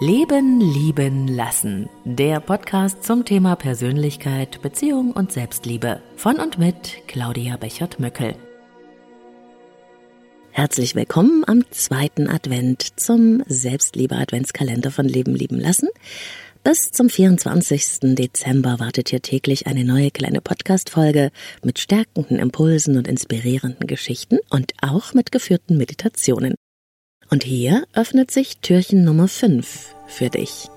Leben, Lieben, Lassen. Der Podcast zum Thema Persönlichkeit, Beziehung und Selbstliebe. Von und mit Claudia Bechert-Möckel. Herzlich willkommen am zweiten Advent zum Selbstliebe-Adventskalender von Leben, Lieben, Lassen. Bis zum 24. Dezember wartet hier täglich eine neue kleine Podcast-Folge mit stärkenden Impulsen und inspirierenden Geschichten und auch mit geführten Meditationen. Und hier öffnet sich Türchen Nummer 5 für dich.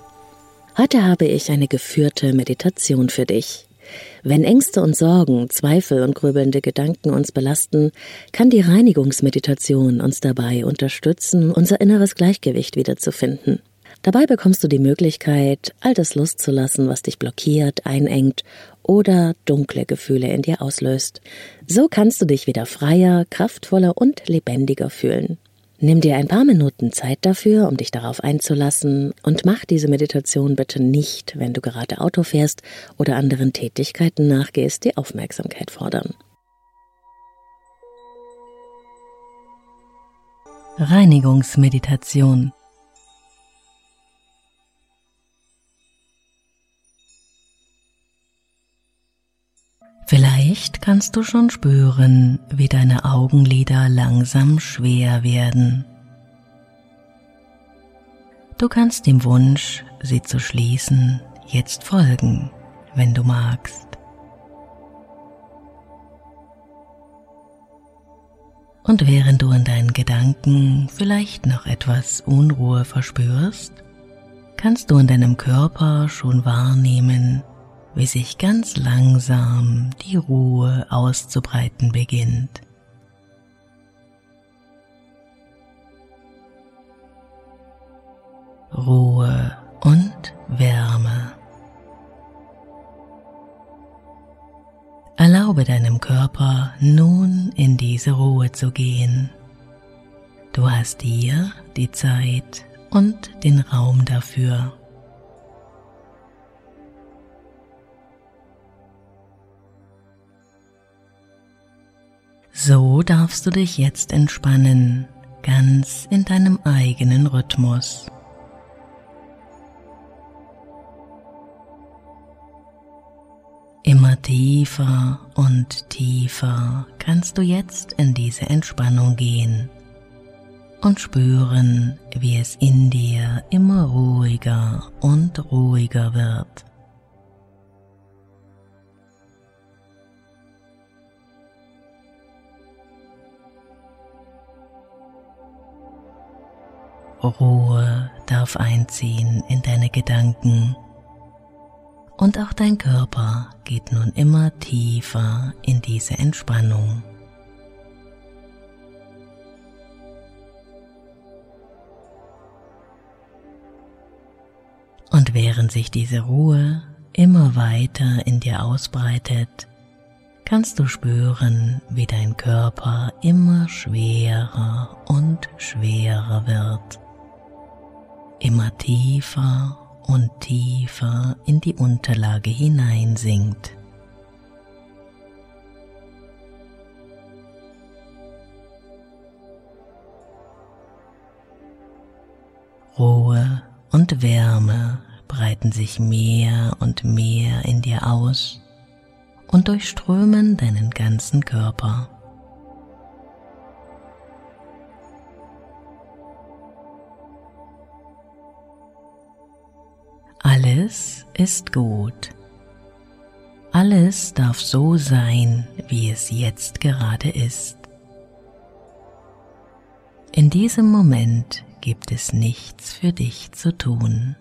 Heute habe ich eine geführte Meditation für dich. Wenn Ängste und Sorgen, Zweifel und grübelnde Gedanken uns belasten, kann die Reinigungsmeditation uns dabei unterstützen, unser inneres Gleichgewicht wiederzufinden. Dabei bekommst du die Möglichkeit, all das loszulassen, was dich blockiert, einengt oder dunkle Gefühle in dir auslöst. So kannst du dich wieder freier, kraftvoller und lebendiger fühlen. Nimm dir ein paar Minuten Zeit dafür, um dich darauf einzulassen und mach diese Meditation bitte nicht, wenn du gerade Auto fährst oder anderen Tätigkeiten nachgehst, die Aufmerksamkeit fordern. Reinigungsmeditation Vielleicht kannst du schon spüren, wie deine Augenlider langsam schwer werden. Du kannst dem Wunsch, sie zu schließen, jetzt folgen, wenn du magst. Und während du in deinen Gedanken vielleicht noch etwas Unruhe verspürst, kannst du in deinem Körper schon wahrnehmen, wie sich ganz langsam die Ruhe auszubreiten beginnt. Ruhe und Wärme. Erlaube deinem Körper nun in diese Ruhe zu gehen. Du hast hier die Zeit und den Raum dafür. So darfst du dich jetzt entspannen, ganz in deinem eigenen Rhythmus. Immer tiefer und tiefer kannst du jetzt in diese Entspannung gehen und spüren, wie es in dir immer ruhiger und ruhiger wird. Ruhe darf einziehen in deine Gedanken und auch dein Körper geht nun immer tiefer in diese Entspannung. Und während sich diese Ruhe immer weiter in dir ausbreitet, kannst du spüren, wie dein Körper immer schwerer und schwerer wird immer tiefer und tiefer in die Unterlage hineinsinkt. Ruhe und Wärme breiten sich mehr und mehr in dir aus und durchströmen deinen ganzen Körper. Alles ist gut. Alles darf so sein, wie es jetzt gerade ist. In diesem Moment gibt es nichts für dich zu tun.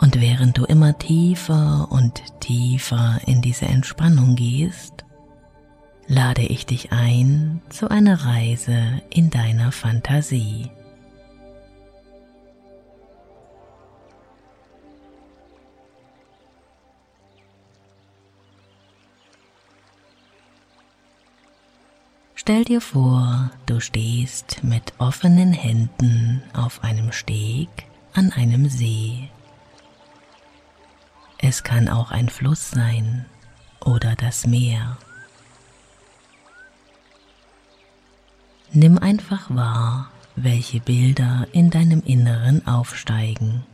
Und während du immer tiefer und tiefer in diese Entspannung gehst, lade ich dich ein zu einer Reise in deiner Fantasie. Stell dir vor, du stehst mit offenen Händen auf einem Steg an einem See. Es kann auch ein Fluss sein oder das Meer. Nimm einfach wahr, welche Bilder in deinem Inneren aufsteigen.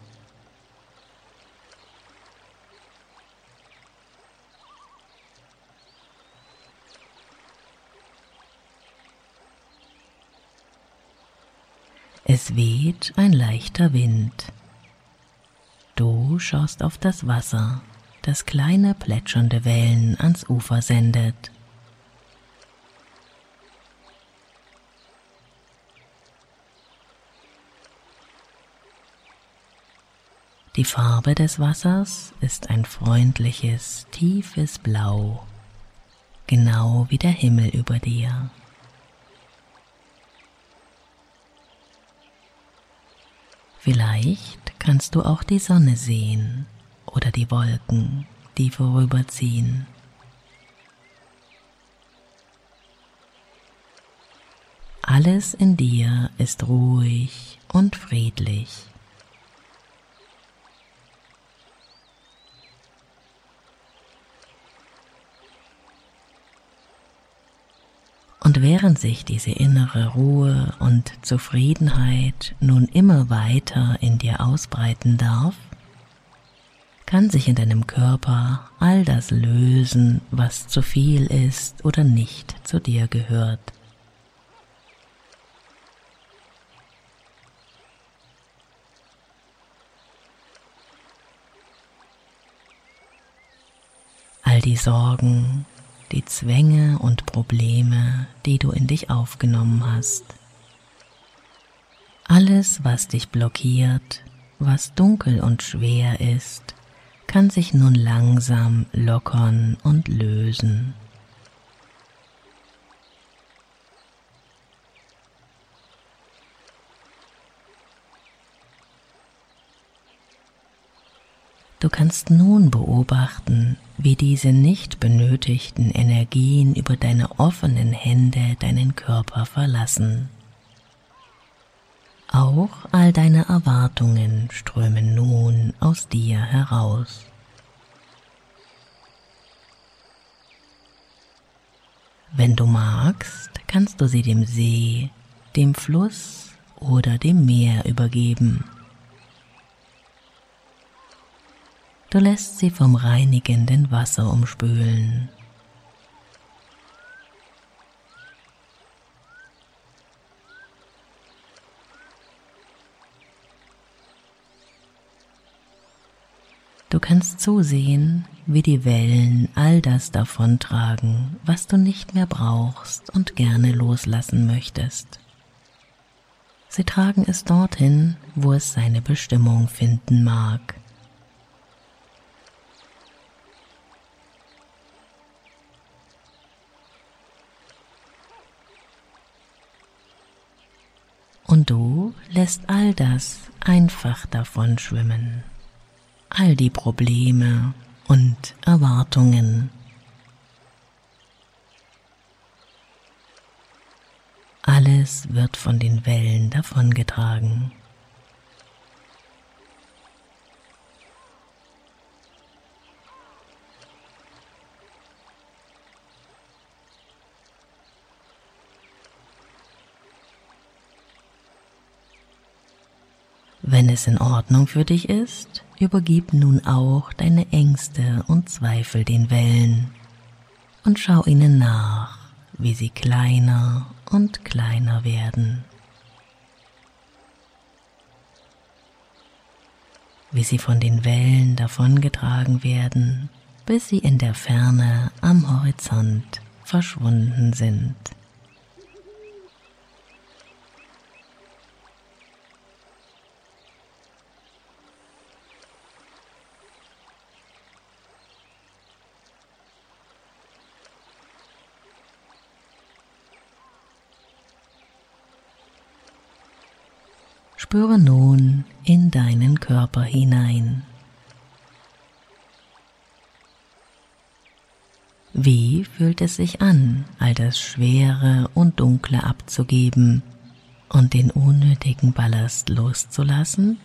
Es weht ein leichter Wind. Du schaust auf das Wasser, das kleine plätschernde Wellen ans Ufer sendet. Die Farbe des Wassers ist ein freundliches, tiefes Blau, genau wie der Himmel über dir. Vielleicht kannst du auch die Sonne sehen oder die Wolken, die vorüberziehen. Alles in dir ist ruhig und friedlich. Und während sich diese innere Ruhe und Zufriedenheit nun immer weiter in dir ausbreiten darf, kann sich in deinem Körper all das lösen, was zu viel ist oder nicht zu dir gehört. All die Sorgen, die Zwänge und Probleme, die du in dich aufgenommen hast. Alles, was dich blockiert, was dunkel und schwer ist, kann sich nun langsam lockern und lösen. Du kannst nun beobachten, wie diese nicht benötigten Energien über deine offenen Hände deinen Körper verlassen. Auch all deine Erwartungen strömen nun aus dir heraus. Wenn du magst, kannst du sie dem See, dem Fluss oder dem Meer übergeben. Du lässt sie vom reinigenden Wasser umspülen. Du kannst zusehen, wie die Wellen all das davontragen, was du nicht mehr brauchst und gerne loslassen möchtest. Sie tragen es dorthin, wo es seine Bestimmung finden mag. Und du lässt all das einfach davon schwimmen. All die Probleme und Erwartungen. Alles wird von den Wellen davongetragen. Wenn es in Ordnung für dich ist, übergib nun auch deine Ängste und Zweifel den Wellen und schau ihnen nach, wie sie kleiner und kleiner werden. Wie sie von den Wellen davongetragen werden, bis sie in der Ferne am Horizont verschwunden sind. Spüre nun in deinen Körper hinein. Wie fühlt es sich an, all das Schwere und Dunkle abzugeben und den unnötigen Ballast loszulassen?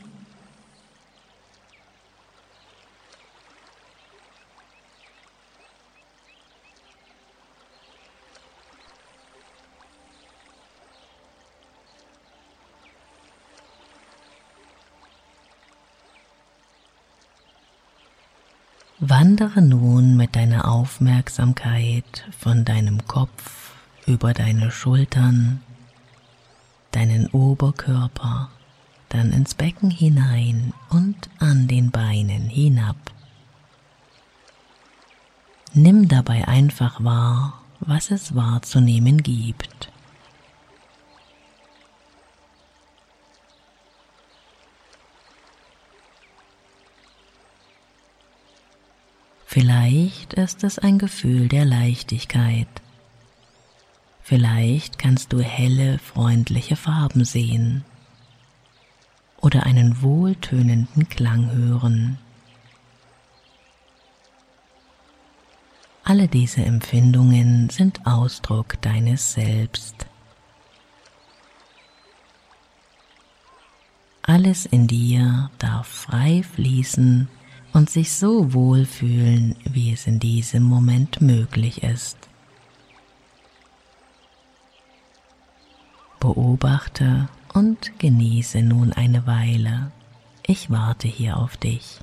Wandere nun mit deiner Aufmerksamkeit von deinem Kopf über deine Schultern, deinen Oberkörper, dann ins Becken hinein und an den Beinen hinab. Nimm dabei einfach wahr, was es wahrzunehmen gibt. Vielleicht ist es ein Gefühl der Leichtigkeit. Vielleicht kannst du helle, freundliche Farben sehen oder einen wohltönenden Klang hören. Alle diese Empfindungen sind Ausdruck deines Selbst. Alles in dir darf frei fließen und sich so wohlfühlen, wie es in diesem Moment möglich ist. Beobachte und genieße nun eine Weile. Ich warte hier auf dich.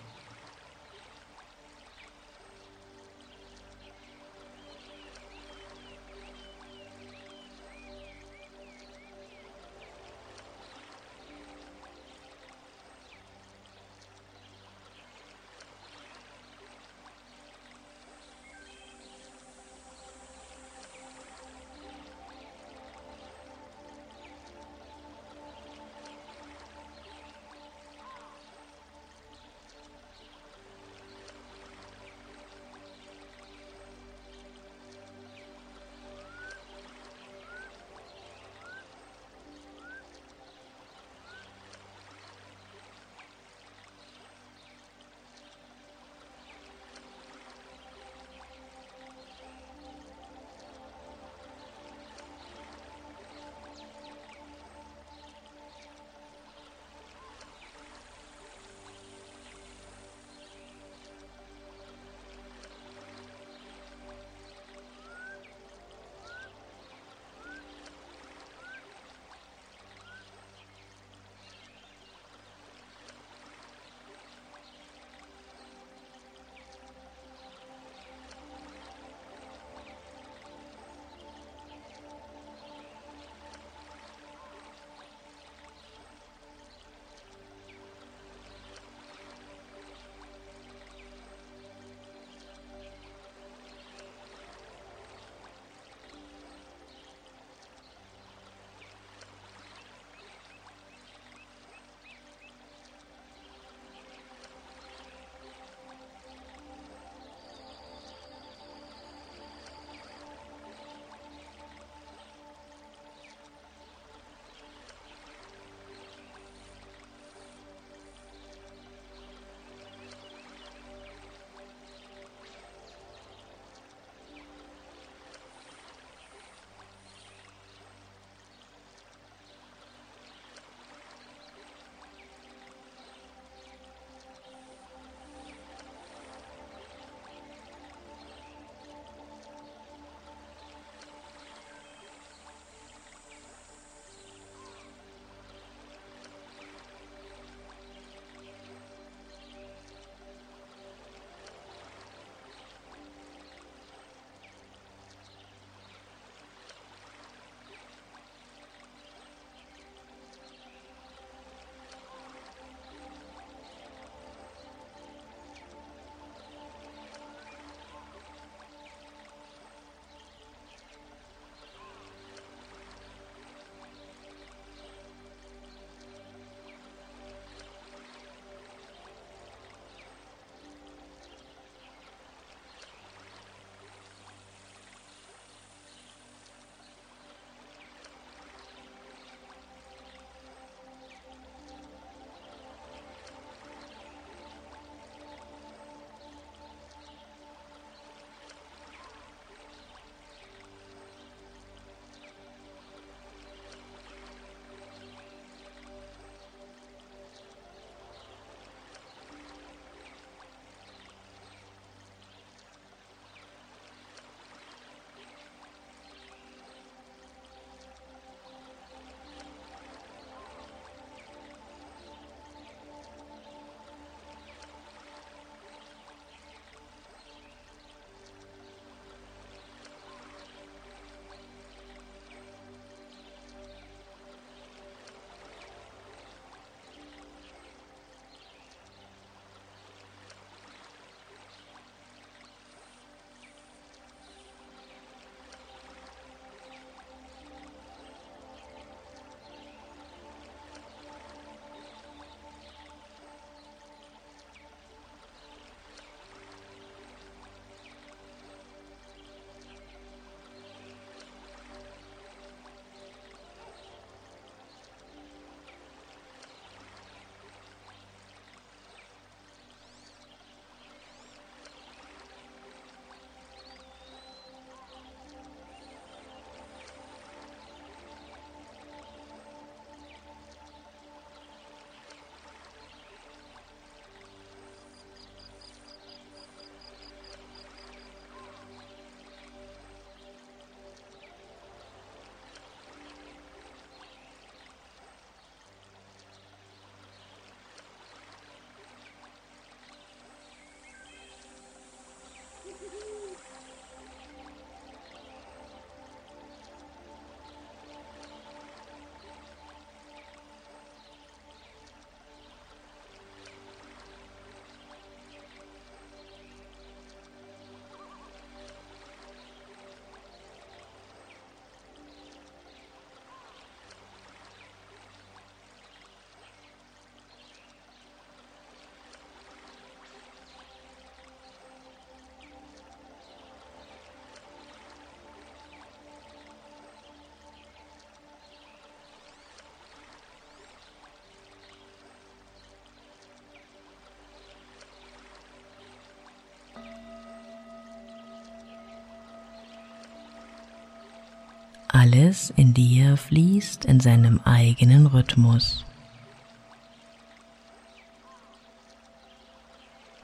Alles in dir fließt in seinem eigenen Rhythmus.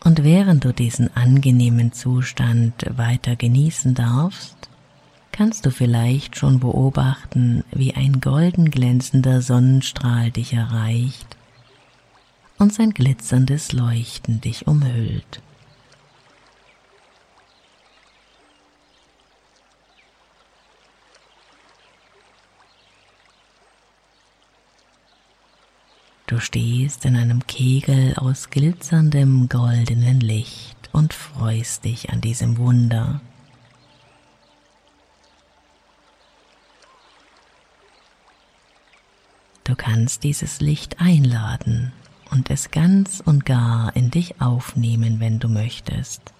Und während du diesen angenehmen Zustand weiter genießen darfst, kannst du vielleicht schon beobachten, wie ein golden glänzender Sonnenstrahl dich erreicht und sein glitzerndes Leuchten dich umhüllt. Du stehst in einem Kegel aus glitzerndem goldenen Licht und freust dich an diesem Wunder. Du kannst dieses Licht einladen und es ganz und gar in dich aufnehmen, wenn du möchtest.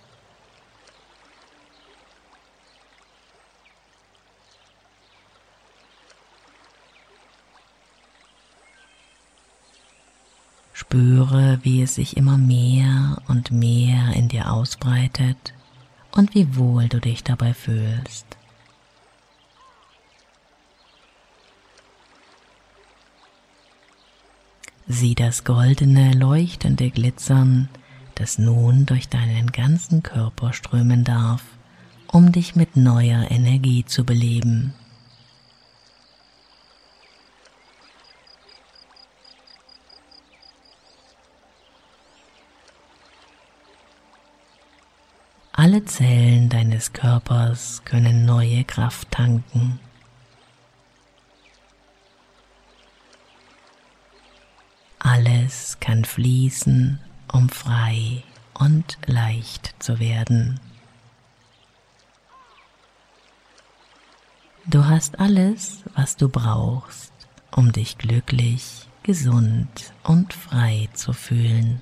Spüre, wie es sich immer mehr und mehr in dir ausbreitet und wie wohl du dich dabei fühlst. Sieh das goldene, leuchtende Glitzern, das nun durch deinen ganzen Körper strömen darf, um dich mit neuer Energie zu beleben. Alle Zellen deines Körpers können neue Kraft tanken. Alles kann fließen, um frei und leicht zu werden. Du hast alles, was du brauchst, um dich glücklich, gesund und frei zu fühlen.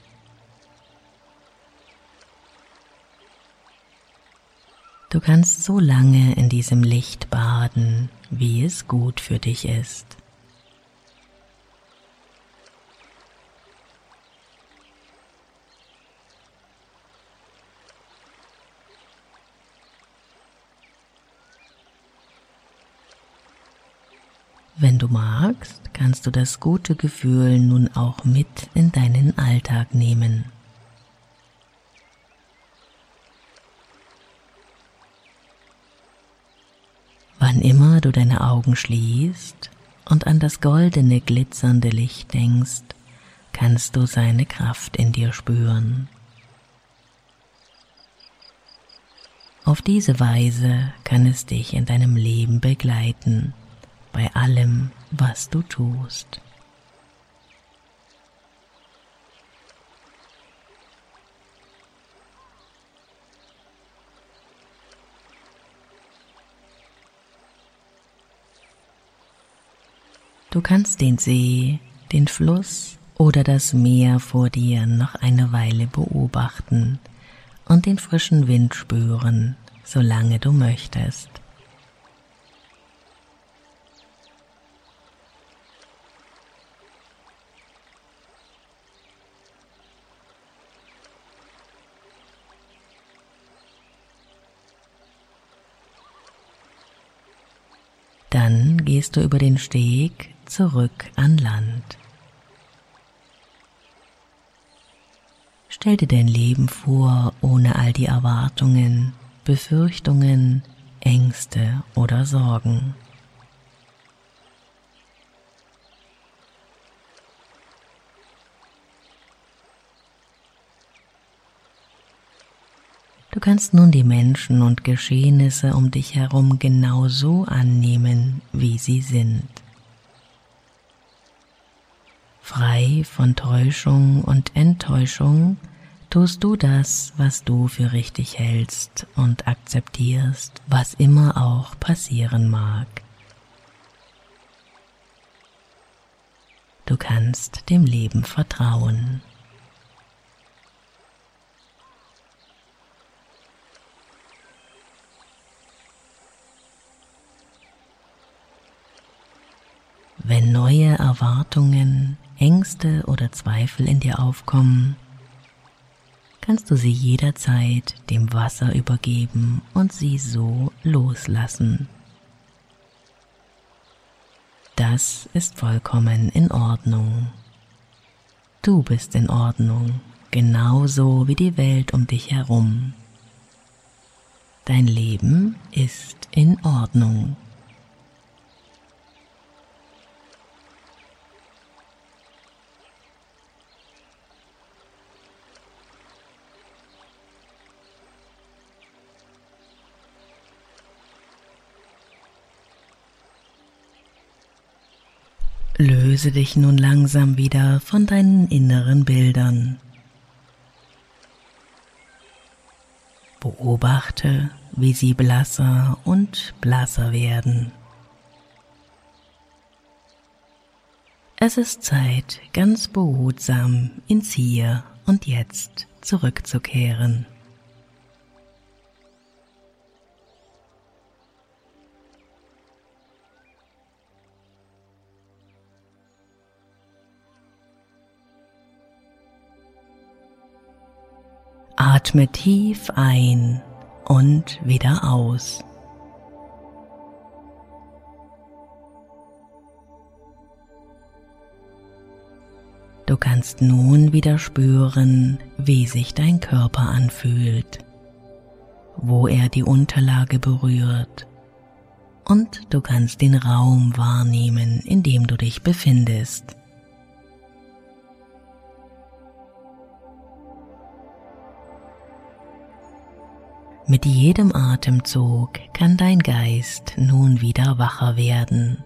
Du kannst so lange in diesem Licht baden, wie es gut für dich ist. Wenn du magst, kannst du das gute Gefühl nun auch mit in deinen Alltag nehmen. Wann immer du deine Augen schließt und an das goldene glitzernde Licht denkst, kannst du seine Kraft in dir spüren. Auf diese Weise kann es dich in deinem Leben begleiten, bei allem, was du tust. Du kannst den See, den Fluss oder das Meer vor dir noch eine Weile beobachten und den frischen Wind spüren, solange du möchtest. Dann gehst du über den Steg zurück an Land. Stell dir dein Leben vor ohne all die Erwartungen, Befürchtungen, Ängste oder Sorgen. Du kannst nun die Menschen und Geschehnisse um dich herum genau so annehmen, wie sie sind frei von Täuschung und Enttäuschung, tust du das, was du für richtig hältst und akzeptierst, was immer auch passieren mag. Du kannst dem Leben vertrauen. Wenn neue Erwartungen, Ängste oder Zweifel in dir aufkommen, kannst du sie jederzeit dem Wasser übergeben und sie so loslassen. Das ist vollkommen in Ordnung. Du bist in Ordnung, genauso wie die Welt um dich herum. Dein Leben ist in Ordnung. Löse dich nun langsam wieder von deinen inneren Bildern. Beobachte, wie sie blasser und blasser werden. Es ist Zeit, ganz behutsam ins Hier und Jetzt zurückzukehren. Atme tief ein und wieder aus. Du kannst nun wieder spüren, wie sich dein Körper anfühlt, wo er die Unterlage berührt und du kannst den Raum wahrnehmen, in dem du dich befindest. Mit jedem Atemzug kann dein Geist nun wieder wacher werden.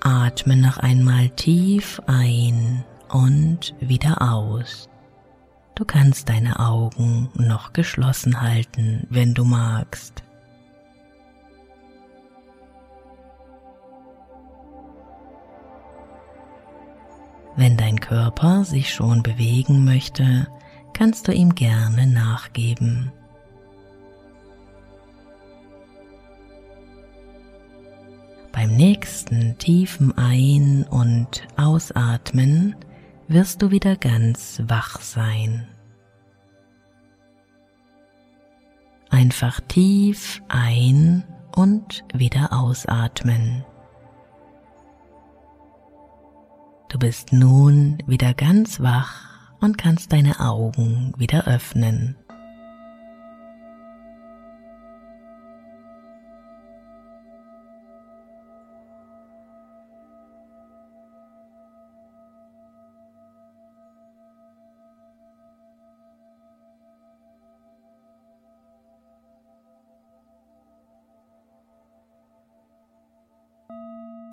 Atme noch einmal tief ein und wieder aus. Du kannst deine Augen noch geschlossen halten, wenn du magst. Wenn dein Körper sich schon bewegen möchte, kannst du ihm gerne nachgeben. Beim nächsten tiefen Ein- und Ausatmen wirst du wieder ganz wach sein. Einfach tief ein- und wieder ausatmen. Du bist nun wieder ganz wach und kannst deine Augen wieder öffnen.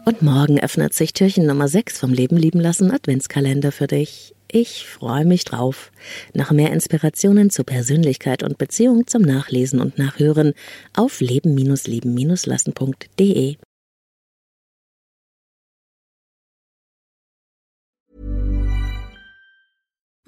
Und morgen öffnet sich Türchen Nummer 6 vom Leben lieben lassen Adventskalender für dich. Ich freue mich drauf. Nach mehr Inspirationen zu Persönlichkeit und Beziehung zum Nachlesen und Nachhören auf leben-lieben-lassen.de.